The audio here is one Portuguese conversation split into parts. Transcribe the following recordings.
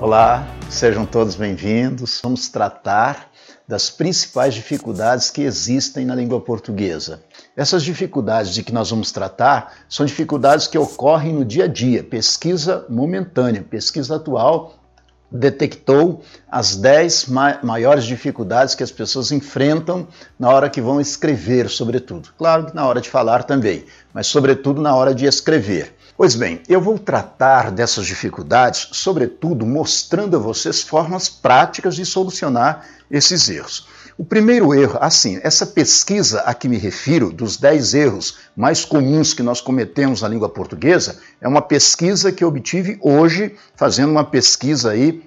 Olá, sejam todos bem-vindos. Vamos tratar das principais dificuldades que existem na língua portuguesa. Essas dificuldades de que nós vamos tratar são dificuldades que ocorrem no dia a dia, pesquisa momentânea, pesquisa atual detectou as 10 maiores dificuldades que as pessoas enfrentam na hora que vão escrever, sobretudo. Claro que na hora de falar também, mas sobretudo na hora de escrever. Pois bem, eu vou tratar dessas dificuldades, sobretudo mostrando a vocês formas práticas de solucionar esses erros. O primeiro erro, assim, essa pesquisa a que me refiro, dos 10 erros mais comuns que nós cometemos na língua portuguesa, é uma pesquisa que eu obtive hoje, fazendo uma pesquisa aí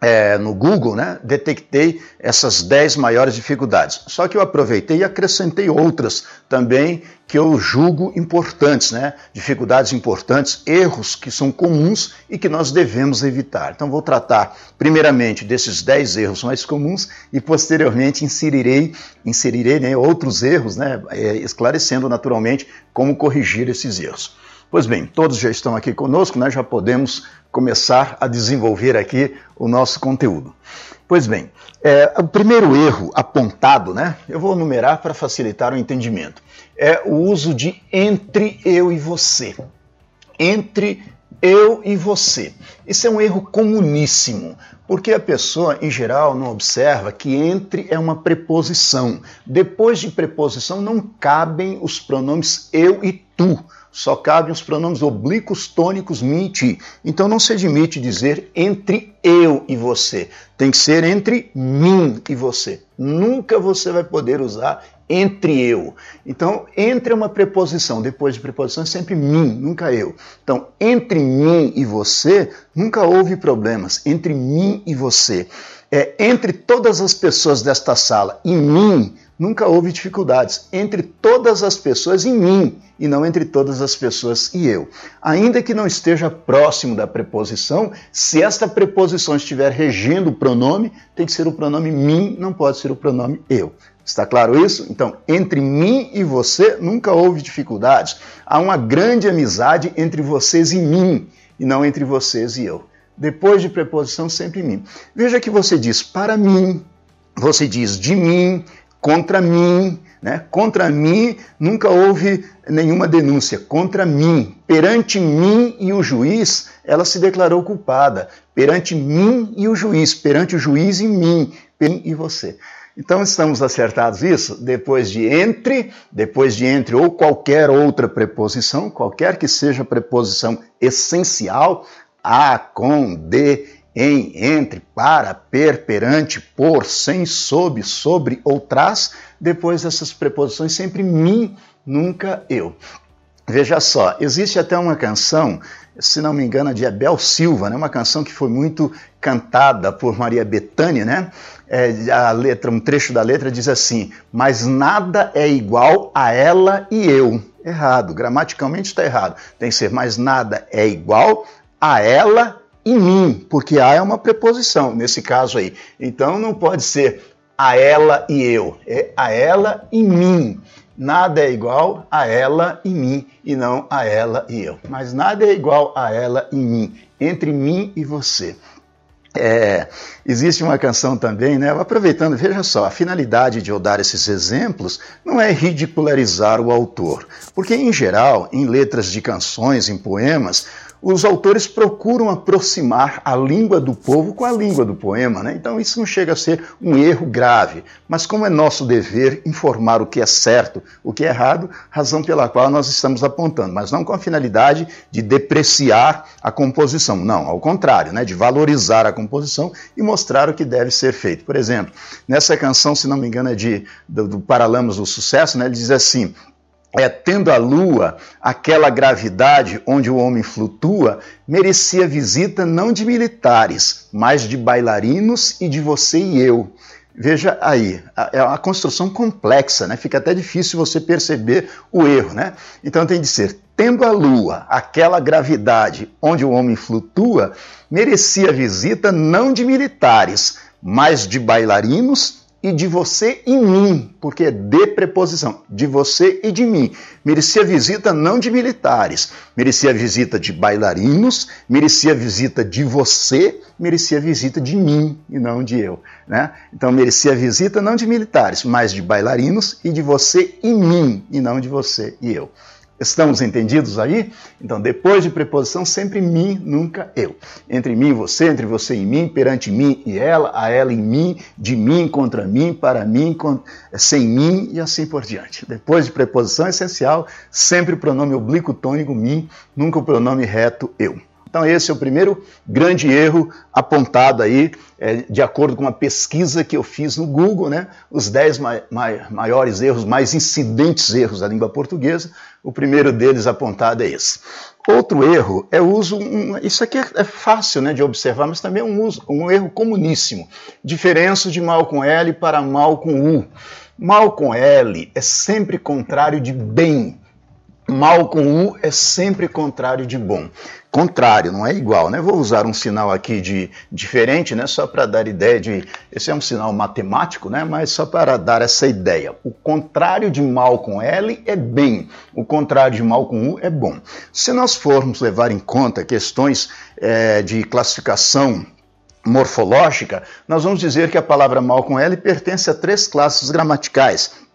é, no Google, né, detectei essas 10 maiores dificuldades. Só que eu aproveitei e acrescentei outras também que eu julgo importantes, né? Dificuldades importantes, erros que são comuns e que nós devemos evitar. Então vou tratar primeiramente desses 10 erros mais comuns e posteriormente inserirei, inserirei né, outros erros, né, é, esclarecendo naturalmente como corrigir esses erros. Pois bem, todos já estão aqui conosco, né? já podemos começar a desenvolver aqui o nosso conteúdo. Pois bem, é, o primeiro erro apontado, né? Eu vou numerar para facilitar o entendimento. É o uso de entre eu e você. Entre eu e você. Isso é um erro comuníssimo, porque a pessoa, em geral, não observa que entre é uma preposição. Depois de preposição não cabem os pronomes eu e tu só cabem os pronomes oblíquos, tônicos, mim e ti. Então não se admite dizer entre eu e você. Tem que ser entre mim e você. Nunca você vai poder usar entre eu. Então, entre é uma preposição, depois de preposição é sempre mim, nunca eu. Então, entre mim e você, nunca houve problemas. Entre mim e você. É, entre todas as pessoas desta sala e mim, nunca houve dificuldades entre todas as pessoas e mim, e não entre todas as pessoas e eu. Ainda que não esteja próximo da preposição, se esta preposição estiver regendo o pronome, tem que ser o pronome mim, não pode ser o pronome eu. Está claro isso? Então, entre mim e você nunca houve dificuldades. Há uma grande amizade entre vocês e mim, e não entre vocês e eu. Depois de preposição, sempre mim. Veja que você diz para mim, você diz de mim, contra mim, né? Contra mim nunca houve nenhuma denúncia. Contra mim, perante mim e o juiz, ela se declarou culpada. Perante mim e o juiz, perante o juiz e mim, mim e você. Então estamos acertados isso? Depois de entre, depois de entre ou qualquer outra preposição, qualquer que seja a preposição essencial, a, com, de, em, entre, para, per, perante, por, sem, sob, sobre ou traz, depois dessas preposições sempre mim, nunca eu. Veja só, existe até uma canção, se não me engano, de Abel Silva, né? uma canção que foi muito cantada por Maria Bethânia, né? É, a letra, um trecho da letra diz assim: Mas nada é igual a ela e eu. Errado, gramaticalmente está errado. Tem que ser, mas nada é igual a ela em mim, porque a é uma preposição nesse caso aí. Então não pode ser a ela e eu, é a ela e mim. Nada é igual a ela e mim e não a ela e eu. Mas nada é igual a ela e mim, entre mim e você. É, existe uma canção também, né? Aproveitando, veja só, a finalidade de eu dar esses exemplos não é ridicularizar o autor, porque em geral, em letras de canções, em poemas, os autores procuram aproximar a língua do povo com a língua do poema, né? Então isso não chega a ser um erro grave, mas como é nosso dever informar o que é certo, o que é errado, razão pela qual nós estamos apontando, mas não com a finalidade de depreciar a composição, não, ao contrário, né? De valorizar a composição e mostrar o que deve ser feito. Por exemplo, nessa canção, se não me engano, é de do, do Paralamas do Sucesso, né? Ele diz assim: é, tendo a lua aquela gravidade onde o homem flutua, merecia visita não de militares, mas de bailarinos e de você e eu. Veja aí, é uma construção complexa, né? Fica até difícil você perceber o erro, né? Então tem de ser, tendo a lua aquela gravidade onde o homem flutua, merecia visita não de militares, mas de bailarinos e de você e mim, porque é de preposição, de você e de mim. Merecia visita não de militares, merecia visita de bailarinos, merecia visita de você, merecia visita de mim e não de eu. Né? Então merecia visita não de militares, mas de bailarinos e de você e mim, e não de você e eu. Estamos entendidos aí? Então, depois de preposição, sempre mim, nunca eu. Entre mim e você, entre você e mim, perante mim e ela, a ela e mim, de mim contra mim, para mim, sem mim e assim por diante. Depois de preposição essencial, sempre o pronome oblíquo tônico mim, nunca o pronome reto eu. Então, esse é o primeiro grande erro apontado aí, é, de acordo com uma pesquisa que eu fiz no Google, né? Os 10 ma ma maiores erros, mais incidentes erros da língua portuguesa. O primeiro deles apontado é esse. Outro erro é o uso. Um, isso aqui é, é, fácil né, de observar, mas também é um, uso, um erro comuníssimo. Diferença de mal com L para mal com U. Mal com L é sempre contrário de bem. Mal com U é sempre contrário de bom. Contrário, não é igual, né? Vou usar um sinal aqui de diferente, né? Só para dar ideia de. Esse é um sinal matemático, né? Mas só para dar essa ideia. O contrário de mal com L é bem, o contrário de mal com U é bom. Se nós formos levar em conta questões é, de classificação morfológica, nós vamos dizer que a palavra mal com L pertence a três classes gramaticais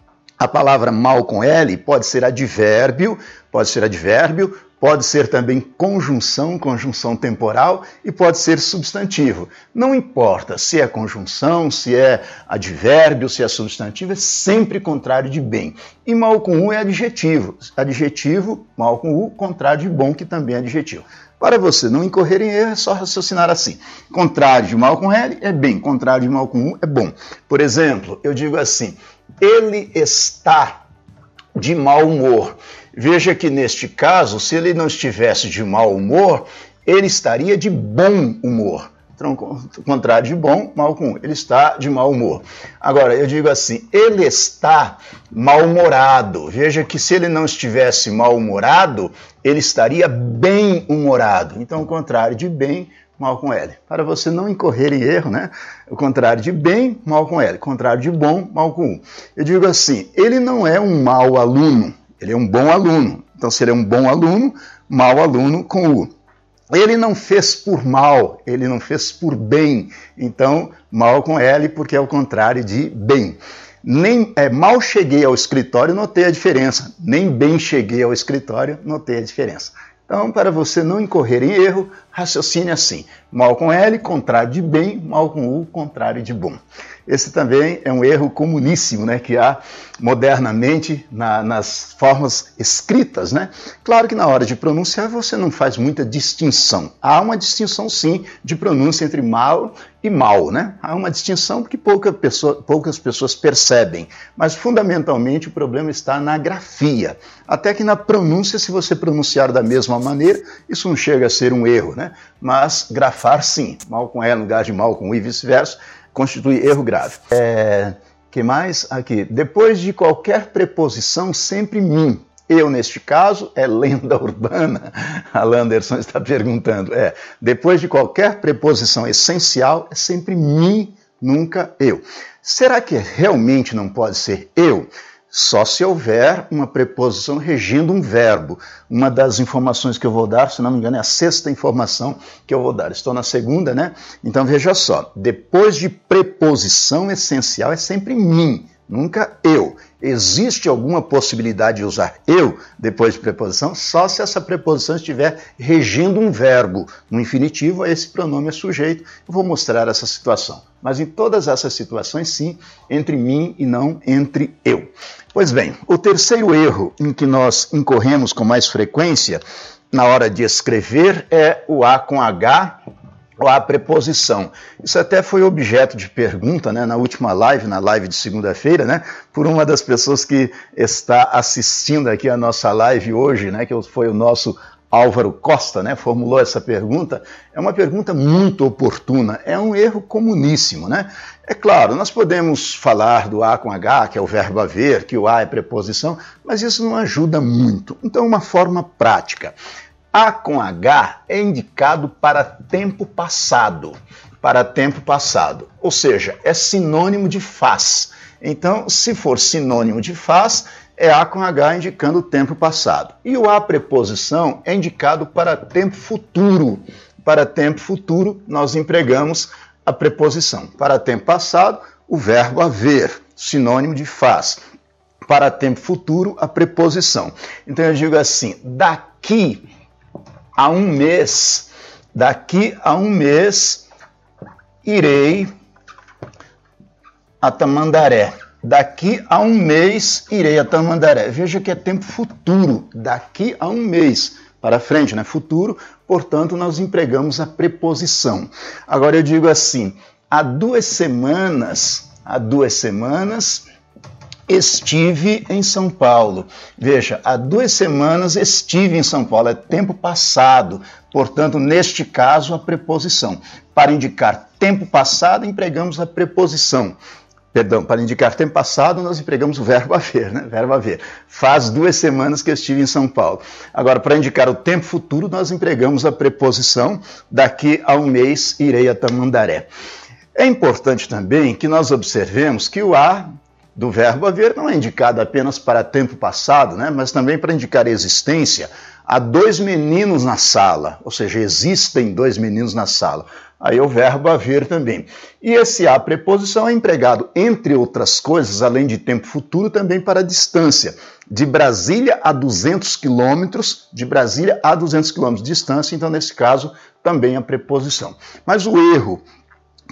a palavra mal com L pode ser advérbio, pode ser advérbio, pode ser também conjunção, conjunção temporal e pode ser substantivo. Não importa se é conjunção, se é advérbio, se é substantivo, é sempre contrário de bem. E mal com U é adjetivo. Adjetivo, mal com U, contrário de bom, que também é adjetivo. Para você não incorrer em erro, é só raciocinar assim. Contrário de mal com L é bem, contrário de mal com U é bom. Por exemplo, eu digo assim: ele está de mau humor. Veja que neste caso, se ele não estivesse de mau humor, ele estaria de bom humor. Então, contrário de bom, mal com ele está de mau humor. Agora, eu digo assim, ele está mal-humorado. Veja que se ele não estivesse mal-humorado, ele estaria bem-humorado. Então, contrário de bem mal com L. Para você não incorrer em erro, né? O contrário de bem, mal com L. O contrário de bom, mal com U. Eu digo assim, ele não é um mau aluno, ele é um bom aluno. Então, se ele é um bom aluno, mau aluno com U. Ele não fez por mal, ele não fez por bem. Então, mal com L, porque é o contrário de bem. Nem é, mal cheguei ao escritório, notei a diferença. Nem bem cheguei ao escritório, notei a diferença. Então, para você não incorrer em erro, raciocine assim: mal com L, contrário de bem, mal com U, contrário de bom. Esse também é um erro comuníssimo, né, que há modernamente na, nas formas escritas, né? Claro que na hora de pronunciar você não faz muita distinção. Há uma distinção sim de pronúncia entre mal e mal, né? Há uma distinção porque pouca pessoa, poucas pessoas percebem, mas fundamentalmente o problema está na grafia. Até que na pronúncia, se você pronunciar da mesma maneira, isso não chega a ser um erro, né? Mas grafar sim, mal com E no lugar de mal com U e vice-versa, constitui erro grave. É, que mais? Aqui. Depois de qualquer preposição, sempre mim. Eu, neste caso, é lenda urbana. A Landerson está perguntando. É, depois de qualquer preposição essencial, é sempre mim, nunca eu. Será que realmente não pode ser eu? Só se houver uma preposição regindo um verbo. Uma das informações que eu vou dar, se não me engano, é a sexta informação que eu vou dar. Estou na segunda, né? Então veja só: depois de preposição essencial é sempre mim, nunca eu. Existe alguma possibilidade de usar eu depois de preposição? Só se essa preposição estiver regindo um verbo. No infinitivo, esse pronome é sujeito. Eu vou mostrar essa situação. Mas em todas essas situações, sim, entre mim e não entre eu. Pois bem, o terceiro erro em que nós incorremos com mais frequência na hora de escrever é o A com H ou a preposição. Isso até foi objeto de pergunta né, na última live, na live de segunda-feira, né, por uma das pessoas que está assistindo aqui a nossa live hoje, né, que foi o nosso Álvaro Costa, né, formulou essa pergunta, é uma pergunta muito oportuna, é um erro comuníssimo, né? É claro, nós podemos falar do A com H, que é o verbo haver, que o A é preposição, mas isso não ajuda muito. Então, uma forma prática. A com H é indicado para tempo passado. para tempo passado, ou seja, é sinônimo de faz. Então, se for sinônimo de faz, é A com H indicando tempo passado. E o A preposição é indicado para tempo futuro. Para tempo futuro, nós empregamos a preposição. Para tempo passado, o verbo haver, sinônimo de faz. Para tempo futuro, a preposição. Então eu digo assim: daqui a um mês, daqui a um mês, irei a Tamandaré. Daqui a um mês irei a Tamandaré. Veja que é tempo futuro, daqui a um mês. Para frente, né? Futuro, portanto, nós empregamos a preposição. Agora eu digo assim: há duas semanas, há duas semanas, estive em São Paulo. Veja, há duas semanas estive em São Paulo, é tempo passado. Portanto, neste caso, a preposição. Para indicar tempo passado, empregamos a preposição. Perdão, para indicar tempo passado, nós empregamos o verbo haver, né? Verbo haver. Faz duas semanas que eu estive em São Paulo. Agora, para indicar o tempo futuro, nós empregamos a preposição daqui a um mês irei a Tamandaré. É importante também que nós observemos que o a do verbo haver não é indicado apenas para tempo passado, né? mas também para indicar existência. Há dois meninos na sala, ou seja, existem dois meninos na sala aí o verbo haver também. E esse a preposição é empregado, entre outras coisas, além de tempo futuro, também para distância. De Brasília a 200 quilômetros, de Brasília a 200 quilômetros de distância, então, nesse caso, também a preposição. Mas o erro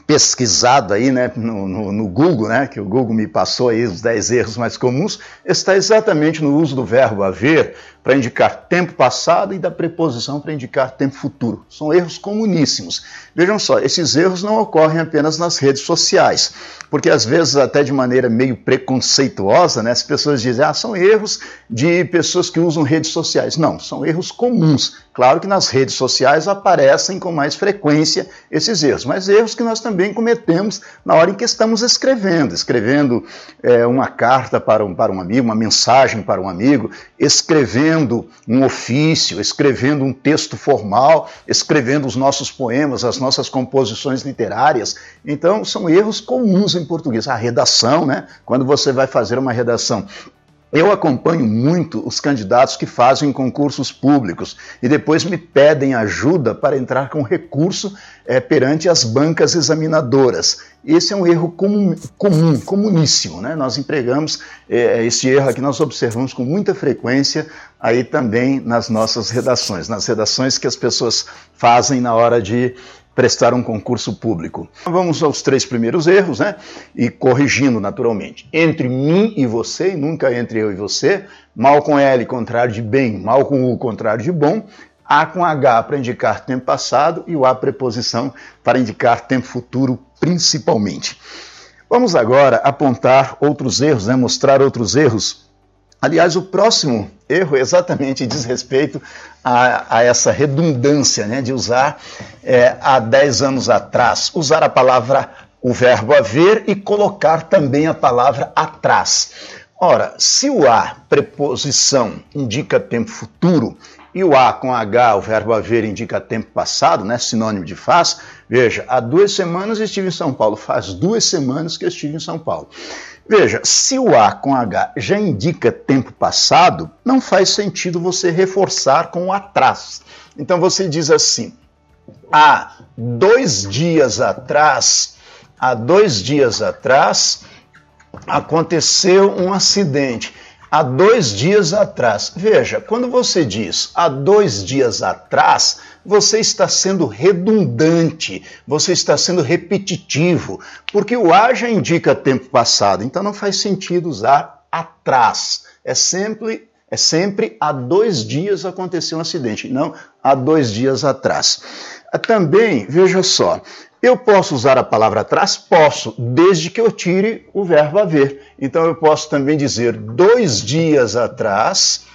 pesquisado aí né, no, no, no, Google, né, que o Google me passou aí os 10 erros mais comuns, está exatamente no uso do verbo haver para indicar tempo passado e da preposição para indicar tempo futuro. São erros comuníssimos. Vejam só, esses erros não ocorrem apenas nas redes sociais, porque às vezes até de maneira meio preconceituosa, né, as pessoas dizem, ah, são erros de pessoas que usam redes sociais. Não, são erros comuns. Claro que nas redes sociais aparecem com mais frequência esses erros, mas erros que nós também cometemos na hora em que estamos escrevendo, escrevendo é, uma carta para um, para um amigo, uma mensagem para um amigo, escrevendo um ofício, escrevendo um texto formal, escrevendo os nossos poemas, as nossas composições literárias. Então, são erros comuns em português. A redação, né? Quando você vai fazer uma redação eu acompanho muito os candidatos que fazem concursos públicos e depois me pedem ajuda para entrar com recurso é, perante as bancas examinadoras. Esse é um erro comum, comum comuníssimo. Né? Nós empregamos é, esse erro aqui, nós observamos com muita frequência aí também nas nossas redações, nas redações que as pessoas fazem na hora de prestar um concurso público. Vamos aos três primeiros erros, né? E corrigindo naturalmente. Entre mim e você, nunca entre eu e você. Mal com L, contrário de bem. Mal com U, contrário de bom. A com H para indicar tempo passado e o A preposição para indicar tempo futuro, principalmente. Vamos agora apontar outros erros, né? mostrar outros erros Aliás, o próximo erro exatamente diz respeito a, a essa redundância né, de usar é, há 10 anos atrás, usar a palavra, o verbo haver e colocar também a palavra atrás. Ora, se o a, preposição, indica tempo futuro, e o a com h, o verbo haver, indica tempo passado, né, sinônimo de faz, veja, há duas semanas estive em São Paulo, faz duas semanas que estive em São Paulo. Veja, se o A com H já indica tempo passado, não faz sentido você reforçar com o atrás. Então você diz assim: há dois dias atrás, há dois dias atrás, aconteceu um acidente. Há dois dias atrás. Veja, quando você diz há dois dias atrás, você está sendo redundante, você está sendo repetitivo, porque o a já indica tempo passado, então não faz sentido usar atrás. É sempre, é sempre há dois dias aconteceu um acidente, não há dois dias atrás. Também, veja só, eu posso usar a palavra atrás? Posso, desde que eu tire o verbo haver. Então eu posso também dizer dois dias atrás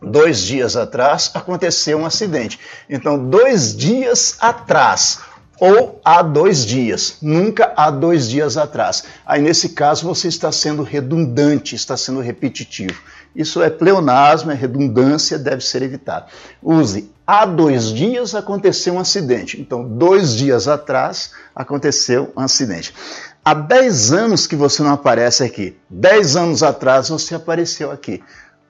dois dias atrás aconteceu um acidente. Então, dois dias atrás ou há dois dias, nunca há dois dias atrás. Aí, nesse caso, você está sendo redundante, está sendo repetitivo. Isso é pleonasmo, é redundância, deve ser evitado. Use há dois dias aconteceu um acidente. Então, dois dias atrás aconteceu um acidente. Há dez anos que você não aparece aqui. Dez anos atrás você apareceu aqui.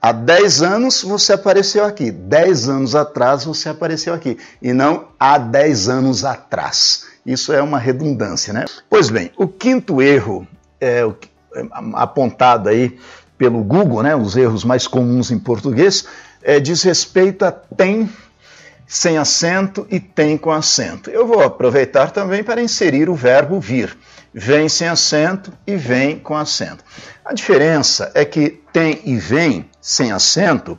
Há 10 anos você apareceu aqui, 10 anos atrás você apareceu aqui, e não há 10 anos atrás. Isso é uma redundância, né? Pois bem, o quinto erro é, é, apontado aí pelo Google, né, os erros mais comuns em português, é, diz respeito a tem sem acento e tem com acento. Eu vou aproveitar também para inserir o verbo vir. Vem sem acento e vem com acento. A diferença é que tem e vem sem acento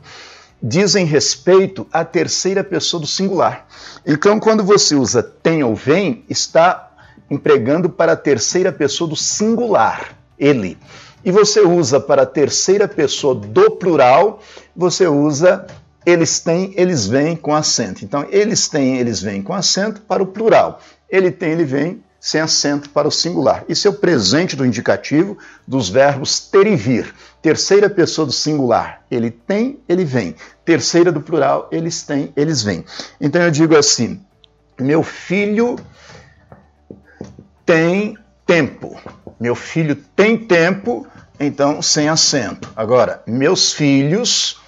dizem respeito à terceira pessoa do singular. Então, quando você usa tem ou vem, está empregando para a terceira pessoa do singular, ele. E você usa para a terceira pessoa do plural, você usa eles têm, eles vêm com acento. Então, eles têm, eles vêm com acento para o plural. Ele tem, ele vem sem acento para o singular. Isso é o presente do indicativo dos verbos ter e vir. Terceira pessoa do singular, ele tem, ele vem. Terceira do plural, eles têm, eles vêm. Então eu digo assim: meu filho tem tempo. Meu filho tem tempo, então sem acento. Agora, meus filhos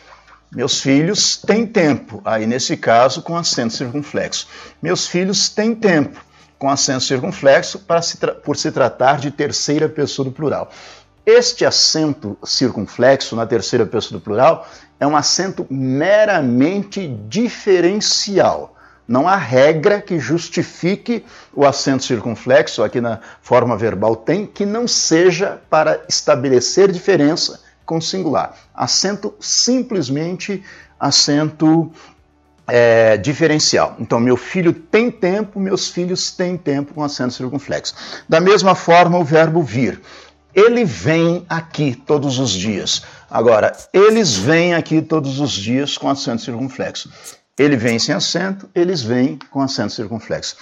meus filhos têm tempo, aí nesse caso com acento circunflexo. Meus filhos têm tempo com acento circunflexo para se por se tratar de terceira pessoa do plural. Este acento circunflexo na terceira pessoa do plural é um acento meramente diferencial. Não há regra que justifique o acento circunflexo, aqui na forma verbal tem, que não seja para estabelecer diferença com singular. Acento simplesmente acento é, diferencial. Então, meu filho tem tempo, meus filhos têm tempo com acento circunflexo. Da mesma forma, o verbo vir. Ele vem aqui todos os dias. Agora, eles vêm aqui todos os dias com acento circunflexo. Ele vem sem acento, eles vêm com acento circunflexo.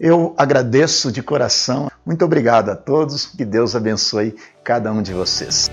Eu agradeço de coração. Muito obrigado a todos. Que Deus abençoe cada um de vocês.